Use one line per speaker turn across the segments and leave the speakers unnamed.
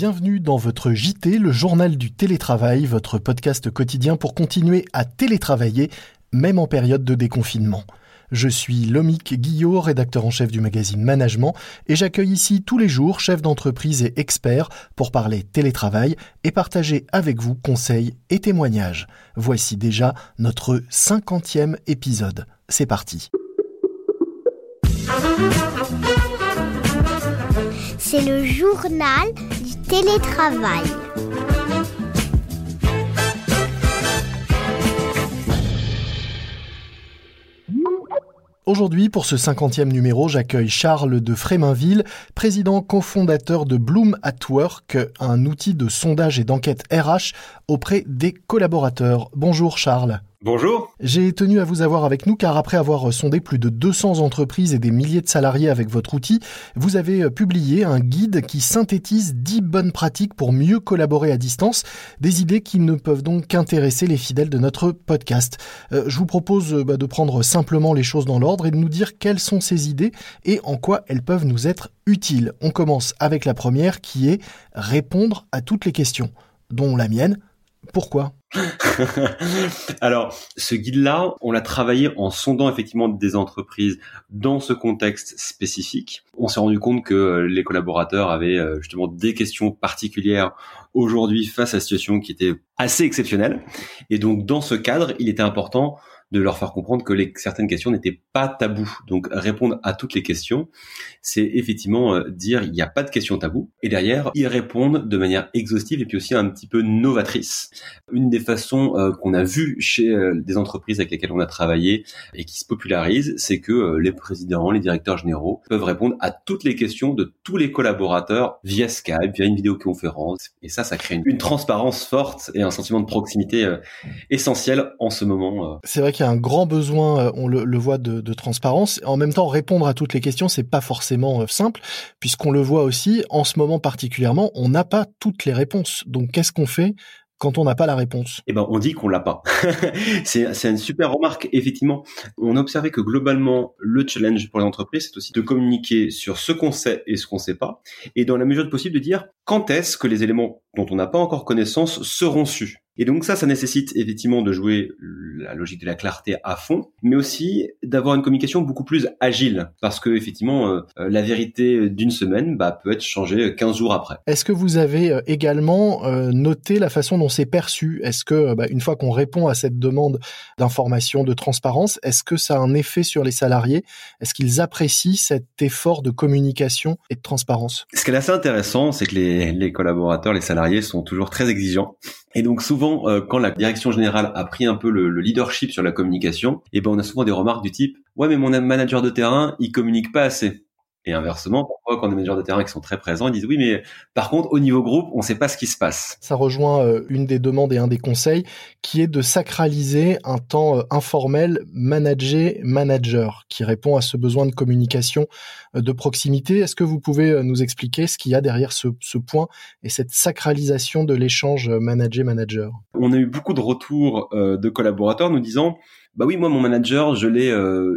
Bienvenue dans votre JT, le journal du télétravail, votre podcast quotidien pour continuer à télétravailler, même en période de déconfinement. Je suis Lomic Guillot, rédacteur en chef du magazine Management, et j'accueille ici tous les jours chefs d'entreprise et experts pour parler télétravail et partager avec vous conseils et témoignages. Voici déjà notre cinquantième épisode. C'est parti.
C'est le journal télétravail.
Aujourd'hui, pour ce cinquantième numéro, j'accueille Charles de Fréminville, président cofondateur de Bloom at Work, un outil de sondage et d'enquête RH auprès des collaborateurs. Bonjour Charles.
Bonjour.
J'ai tenu à vous avoir avec nous car après avoir sondé plus de 200 entreprises et des milliers de salariés avec votre outil, vous avez publié un guide qui synthétise 10 bonnes pratiques pour mieux collaborer à distance, des idées qui ne peuvent donc qu'intéresser les fidèles de notre podcast. Euh, je vous propose bah, de prendre simplement les choses dans l'ordre et de nous dire quelles sont ces idées et en quoi elles peuvent nous être utiles. On commence avec la première qui est répondre à toutes les questions, dont la mienne. Pourquoi?
Alors, ce guide-là, on l'a travaillé en sondant effectivement des entreprises dans ce contexte spécifique. On s'est rendu compte que les collaborateurs avaient euh, justement des questions particulières aujourd'hui face à la situation qui était assez exceptionnelle. Et donc, dans ce cadre, il était important de leur faire comprendre que les, certaines questions n'étaient pas tabous. Donc répondre à toutes les questions, c'est effectivement euh, dire il n'y a pas de questions tabous. Et derrière, ils répondent de manière exhaustive et puis aussi un petit peu novatrice. Une des façons euh, qu'on a vues chez euh, des entreprises avec lesquelles on a travaillé et qui se popularisent, c'est que les présidents, les directeurs généraux peuvent répondre à toutes les questions de tous les collaborateurs via Skype, via une vidéoconférence. Et ça, ça crée une, une transparence forte et un sentiment de proximité essentiel en ce moment.
C'est vrai un grand besoin, euh, on le, voit, de, transparence. En même temps, répondre à toutes les questions, c'est pas forcément euh, simple, puisqu'on le voit aussi, en ce moment particulièrement, on n'a pas toutes les réponses. Donc, qu'est-ce qu'on fait quand on n'a pas la réponse?
Eh ben, on dit qu'on l'a pas. c'est, une super remarque. Effectivement, on a observé que globalement, le challenge pour les entreprises, c'est aussi de communiquer sur ce qu'on sait et ce qu'on sait pas, et dans la mesure du possible de dire quand est-ce que les éléments dont on n'a pas encore connaissance seront su. Et donc ça, ça nécessite effectivement de jouer la logique de la clarté à fond, mais aussi d'avoir une communication beaucoup plus agile, parce que effectivement, euh, euh, la vérité d'une semaine bah, peut être changée 15 jours après.
Est-ce que vous avez euh, également noté la façon dont c'est perçu? Est-ce que bah, une fois qu'on répond à cette demande d'information, de transparence, est-ce que ça a un effet sur les salariés? Est-ce qu'ils apprécient cet effort de communication et de transparence?
Ce qui est assez intéressant, c'est que les, les collaborateurs, les salariés sont toujours très exigeants. Et donc souvent, euh, quand la direction générale a pris un peu le, leadership sur la communication, eh ben on a souvent des remarques du type ouais mais mon manager de terrain il communique pas assez. Et inversement, parfois, quand des managers de terrain qui sont très présents, ils disent oui, mais par contre, au niveau groupe, on ne sait pas ce qui se passe.
Ça rejoint euh, une des demandes et un des conseils, qui est de sacraliser un temps euh, informel manager-manager, qui répond à ce besoin de communication euh, de proximité. Est-ce que vous pouvez nous expliquer ce qu'il y a derrière ce, ce point et cette sacralisation de l'échange manager-manager
On a eu beaucoup de retours de collaborateurs nous disant bah oui, moi mon manager, je l'ai euh,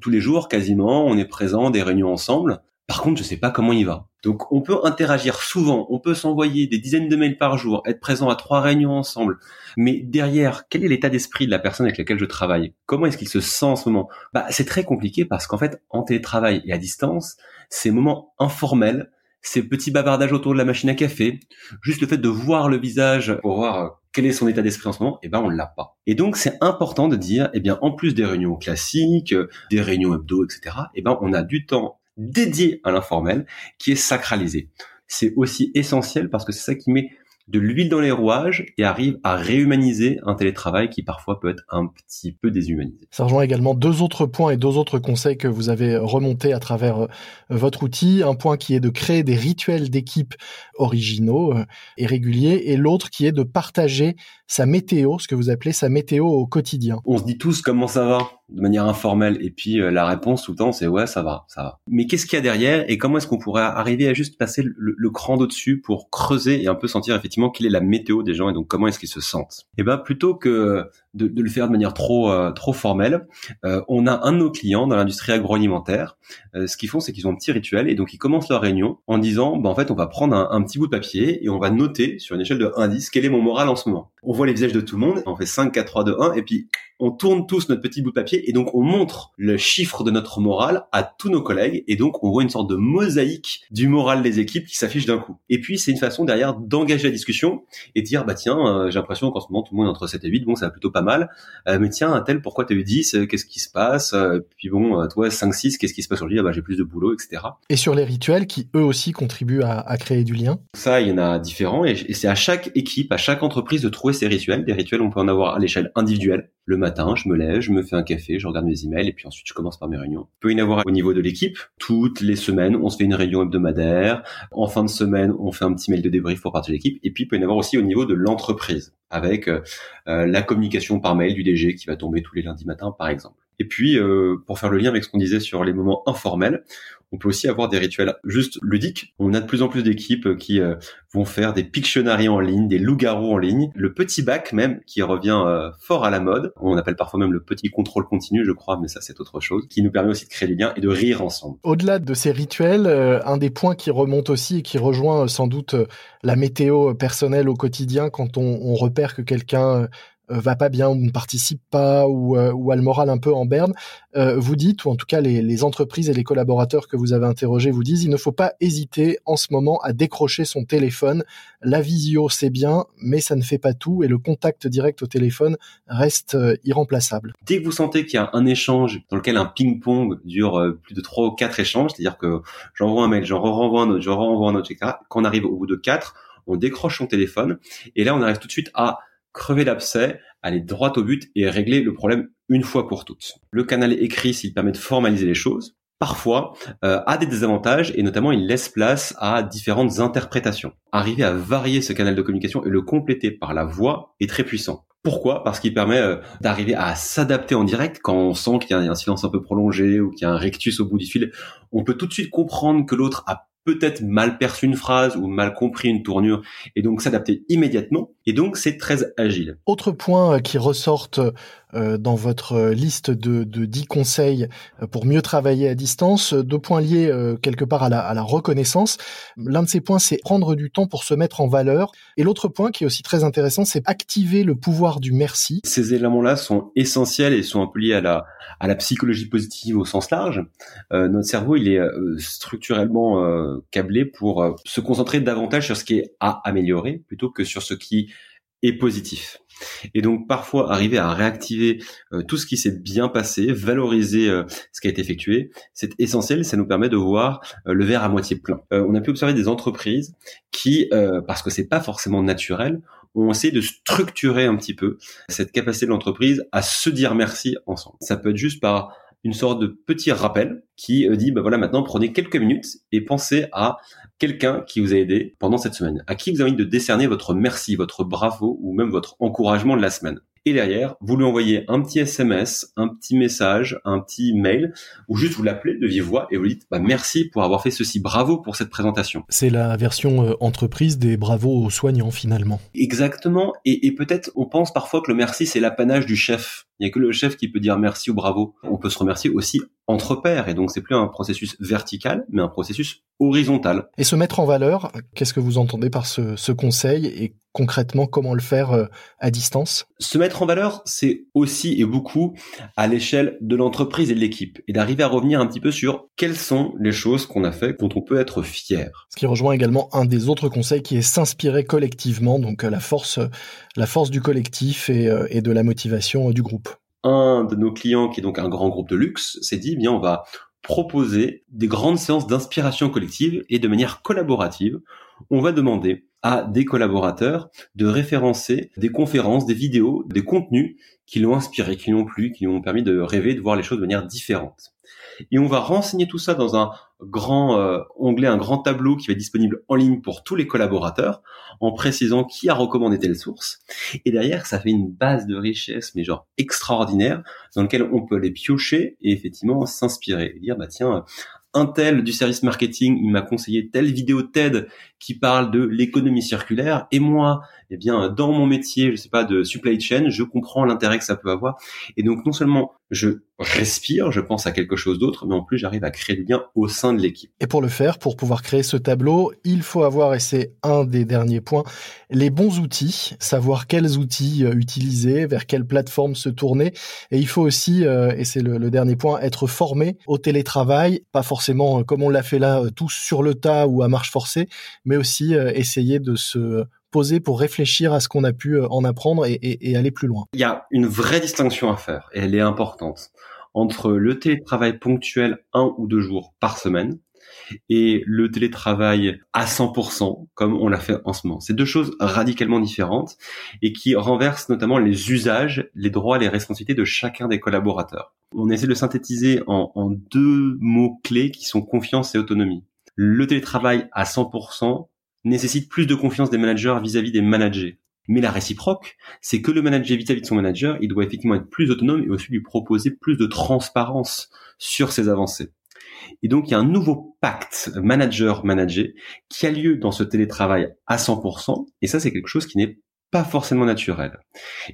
tous les jours quasiment, on est présent, des réunions ensemble. Par contre, je sais pas comment il va. Donc on peut interagir souvent, on peut s'envoyer des dizaines de mails par jour, être présent à trois réunions ensemble. Mais derrière, quel est l'état d'esprit de la personne avec laquelle je travaille? Comment est-ce qu'il se sent en ce moment? Bah c'est très compliqué parce qu'en fait, en télétravail et à distance, ces moments informels, ces petits bavardages autour de la machine à café, juste le fait de voir le visage pour voir quel est son état d'esprit en ce moment, eh ben on l'a pas. Et donc c'est important de dire, eh bien en plus des réunions classiques, des réunions hebdo, etc., eh ben on a du temps dédié à l'informel qui est sacralisé. C'est aussi essentiel parce que c'est ça qui met de l'huile dans les rouages et arrive à réhumaniser un télétravail qui parfois peut être un petit peu déshumanisé.
Ça rejoint également deux autres points et deux autres conseils que vous avez remontés à travers euh, votre outil. Un point qui est de créer des rituels d'équipe originaux euh, et réguliers et l'autre qui est de partager sa météo, ce que vous appelez sa météo au quotidien.
On se dit tous comment ça va de manière informelle et puis euh, la réponse tout le temps c'est ouais ça va, ça va. Mais qu'est-ce qu'il y a derrière et comment est-ce qu'on pourrait arriver à juste passer le, le cran d'au-dessus pour creuser et un peu sentir effectivement quelle est la météo des gens et donc comment est-ce qu'ils se sentent. Et eh ben plutôt que de, le faire de manière trop euh, trop formelle, euh, on a un de nos clients dans l'industrie agroalimentaire. Euh, ce qu'ils font, c'est qu'ils ont un petit rituel et donc ils commencent leur réunion en disant, bah, en fait, on va prendre un, un, petit bout de papier et on va noter sur une échelle de 1 10 quel est mon moral en ce moment. On voit les visages de tout le monde, on fait 5, 4, 3, 2, 1 et puis on tourne tous notre petit bout de papier et donc on montre le chiffre de notre moral à tous nos collègues et donc on voit une sorte de mosaïque du moral des équipes qui s'affiche d'un coup. Et puis c'est une façon derrière d'engager la discussion et de dire bah tiens j'ai l'impression qu'en ce moment tout le monde est entre 7 et 8 bon ça va plutôt pas mal euh, mais tiens, un tel, pourquoi t'as eu 10 euh, Qu'est-ce qui se passe euh, Puis bon, toi, 5, 6, qu'est-ce qui se passe aujourd'hui? Ah bah, J'ai plus de boulot, etc.
Et sur les rituels qui, eux aussi, contribuent à, créer du lien?
Ça, il y en a différents. Et, c'est à chaque équipe, à chaque entreprise de trouver rituels. Des rituels, on peut en avoir à l'échelle individuelle. Le matin, je me lève, je me fais un café, je regarde mes emails et puis ensuite je commence par mes réunions. On peut y en avoir au niveau de l'équipe. Toutes les semaines, on se fait une réunion hebdomadaire. En fin de semaine, on fait un petit mail de débrief pour partager l'équipe. Et puis, il peut y en avoir aussi au niveau de l'entreprise avec euh, euh, la communication par mail du DG qui va tomber tous les lundis matins, par exemple. Et puis, euh, pour faire le lien avec ce qu'on disait sur les moments informels, on peut aussi avoir des rituels juste ludiques. On a de plus en plus d'équipes qui euh, vont faire des Pictionary en ligne, des loups-garous en ligne, le petit bac même qui revient euh, fort à la mode. On appelle parfois même le petit contrôle continu, je crois, mais ça c'est autre chose, qui nous permet aussi de créer des liens et de rire ensemble.
Au-delà de ces rituels, un des points qui remonte aussi et qui rejoint sans doute la météo personnelle au quotidien quand on, repère que quelqu'un euh, va pas bien ou ne participe pas ou, euh, ou a le moral un peu en berne, euh, vous dites, ou en tout cas les, les, entreprises et les collaborateurs que vous avez interrogés vous disent, il ne faut pas hésiter en ce moment à décrocher son téléphone. La visio, c'est bien, mais ça ne fait pas tout et le contact direct au téléphone reste irremplaçable.
Dès que vous sentez qu'il y a un échange dans lequel un ping-pong dure plus de trois ou quatre échanges, c'est-à-dire que j'envoie un mail, j'en renvoie un autre, je renvoie un autre, etc. Quand on arrive au bout de quatre, on décroche son téléphone et là on arrive tout de suite à crever l'abcès, aller droit au but et régler le problème une fois pour toutes. Le canal écrit, s'il permet de formaliser les choses, parfois euh, a des désavantages et notamment il laisse place à différentes interprétations. Arriver à varier ce canal de communication et le compléter par la voix est très puissant. Pourquoi? Parce qu'il permet euh, d'arriver à s'adapter en direct quand on sent qu'il y a un silence un peu prolongé ou qu'il y a un rectus au bout du fil. On peut tout de suite comprendre que l'autre a peut-être mal perçu une phrase ou mal compris une tournure et donc s'adapter immédiatement. Et donc c'est très agile.
Autre point euh, qui ressortent euh, dans votre liste de, de 10 conseils euh, pour mieux travailler à distance, deux points liés quelque part à la, à la reconnaissance. L'un de ces points, c'est prendre du temps pour se mettre en valeur. Et l'autre point qui est aussi très intéressant, c'est activer le pouvoir du merci.
Ces éléments-là sont essentiels et sont un peu liés à la, à la psychologie positive au sens large. notre cerveau, il est structurellement câblé pour euh, se concentrer davantage sur ce qui est à améliorer plutôt que sur ce qui est positif. Et donc parfois arriver à réactiver euh, tout ce qui s'est bien passé, valoriser euh, ce qui a été effectué, c'est essentiel, ça nous permet de voir le verre à moitié plein. on a pu observer des entreprises qui, parce que c'est pas forcément naturel, ont essayé de structurer un petit peu cette capacité de l'entreprise à se dire merci ensemble. Ça peut être juste par une sorte de petit rappel qui euh, dit, bah voilà, maintenant prenez quelques minutes et pensez à quelqu'un qui vous a aidé pendant cette semaine, à qui vous avez envie de décerner votre merci, votre bravo ou même votre encouragement de la semaine. Et derrière, vous lui envoyez un petit SMS, un petit message, un petit mail, ou juste vous l'appelez de vive voix et vous dites bah, merci pour avoir fait ceci, bravo pour cette présentation.
C'est la version euh, entreprise des bravos aux soignants finalement.
Exactement, et, et peut-être on pense parfois que le merci c'est l'apanage du chef. Il n'y a que le chef qui peut dire merci ou bravo. On peut se remercier aussi entre pairs, et donc c'est plus un processus vertical, mais un processus horizontal.
Et se mettre en valeur, qu'est-ce que vous entendez par ce, ce conseil et concrètement comment le faire euh, à distance?
Se mettre en valeur, c'est aussi et beaucoup à l'échelle de l'entreprise et de l'équipe, et d'arriver à revenir un petit peu sur quelles sont les choses qu'on a fait dont on peut être fier.
Ce qui rejoint également un des autres conseils qui est s'inspirer collectivement, donc euh, la force, la force du collectif et, euh, et de la motivation du groupe.
Un de nos clients, qui est donc un grand groupe de luxe, s'est dit, bien, on va proposer des grandes séances d'inspiration collective et de manière collaborative. On va demander à des collaborateurs de référencer des conférences, des vidéos, des contenus qui l'ont inspiré, qui l'ont plu, qui lui ont permis de rêver, de voir les choses de manière différente. Et on va renseigner tout ça dans un grand euh, onglet, un grand tableau qui va être disponible en ligne pour tous les collaborateurs, en précisant qui a recommandé telle source. Et derrière, ça fait une base de richesse, mais genre extraordinaire, dans lequel on peut les piocher et effectivement s'inspirer dire bah tiens, un tel du service marketing, il m'a conseillé telle vidéo TED qui parle de l'économie circulaire. Et moi, eh bien, dans mon métier, je sais pas, de supply chain, je comprends l'intérêt que ça peut avoir. Et donc, non seulement je respire, je pense à quelque chose d'autre, mais en plus, j'arrive à créer du lien au sein de l'équipe.
Et pour le faire, pour pouvoir créer ce tableau, il faut avoir, et c'est un des derniers points, les bons outils, savoir quels outils euh, utiliser, vers quelle plateforme se tourner. Et il faut aussi, euh, et c'est le, dernier point, être formé au télétravail, pas forcément euh, comme on l'a fait là, tous sur le tas ou à marche forcée, mais aussi essayer de se poser pour réfléchir à ce qu'on a pu euh, en apprendre et, aller plus loin.
Il y a une vraie distinction à faire et elle est importante entre le télétravail ponctuel un ou deux jours par semaine et le télétravail à 100% comme on l'a fait en ce moment. C'est deux choses radicalement différentes et qui renversent notamment les usages, les droits, les responsabilités de chacun des collaborateurs. On essaie de synthétiser en deux mots clés qui sont confiance et autonomie. Le télétravail à 100%, nécessite plus de confiance des managers vis-à-vis des managers. Mais la réciproque, c'est que le manager vis-à-vis de son manager, il doit effectivement être plus autonome et aussi lui proposer plus de transparence sur ses avancées. Et donc, il y a un nouveau pacte manager-manager qui a lieu dans ce télétravail à 100%. Et ça, c'est quelque chose qui n'est pas forcément naturel.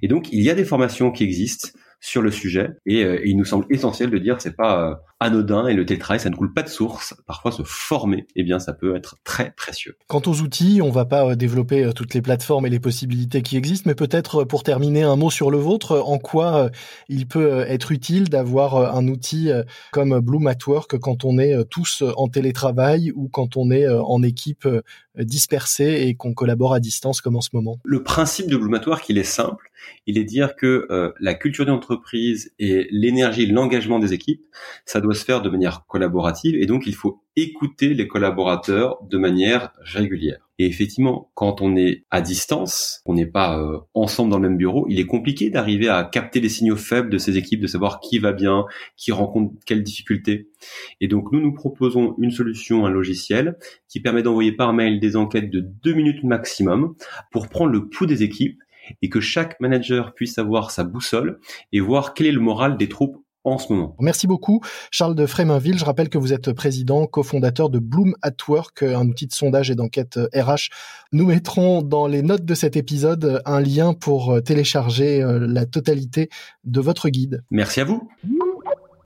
Et donc, il y a des formations qui existent sur le sujet et, euh, il nous semble essentiel de dire c'est pas euh, anodin et le télétravail ça ne coule pas de source. Parfois se former, eh bien ça peut être très précieux.
Quant aux outils, on va pas euh, développer toutes les plateformes et les possibilités qui existent, mais peut-être pour terminer un mot sur le vôtre, en quoi il peut être utile d'avoir un outil comme Bloom at Work quand on est tous en télétravail ou quand on est en équipe dispersée et qu'on collabore à distance comme en ce moment?
Le principe de Bloom at Work, il est simple, il est dire que la culture d'entreprise et l'énergie, l'engagement des équipes, ça doit se faire de manière collaborative et donc il faut écouter les collaborateurs de manière régulière. Et effectivement, quand on est à distance, on n'est pas euh, ensemble dans le même bureau, il est compliqué d'arriver à capter les signaux faibles de ces équipes, de savoir qui va bien, qui rencontre quelles difficultés. Et donc nous, nous proposons une solution, un logiciel qui permet d'envoyer par mail des enquêtes de deux minutes maximum pour prendre le pouls des équipes et que chaque manager puisse avoir sa boussole et voir quel est le moral des troupes en ce moment.
Merci beaucoup, Charles de Fréminville. Je rappelle que vous êtes président, cofondateur de Bloom at Work, un outil de sondage et d'enquête RH. Euh, Nous mettrons dans les notes de cet épisode un lien pour euh, télécharger euh, la totalité de votre guide.
Merci à vous.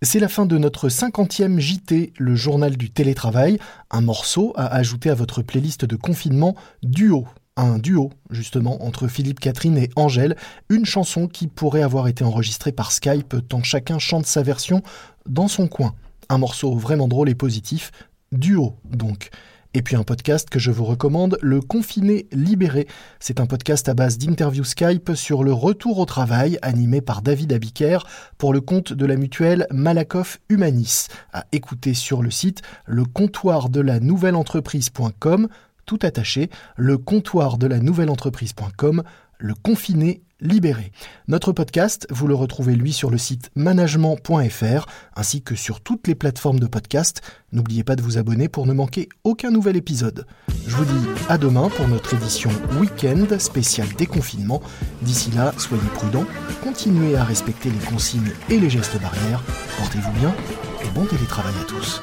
C'est la fin de notre cinquantième JT, le journal du télétravail, un morceau à ajouter à votre playlist de confinement duo un duo justement entre Philippe Catherine et Angèle, une chanson qui pourrait avoir été enregistrée par Skype tant chacun chante sa version dans son coin. Un morceau vraiment drôle et positif, duo donc. Et puis un podcast que je vous recommande, Le Confiné Libéré. C'est un podcast à base d'interviews Skype sur le retour au travail animé par David Abiker pour le compte de la mutuelle Malakoff Humanis. À écouter sur le site le tout attaché, le comptoir de la nouvelle entreprise.com, le confiné libéré. Notre podcast, vous le retrouvez lui sur le site management.fr ainsi que sur toutes les plateformes de podcast. N'oubliez pas de vous abonner pour ne manquer aucun nouvel épisode. Je vous dis à demain pour notre édition week-end spéciale déconfinement. D'ici là, soyez prudents, continuez à respecter les consignes et les gestes barrières. Portez-vous bien et bon télétravail à tous.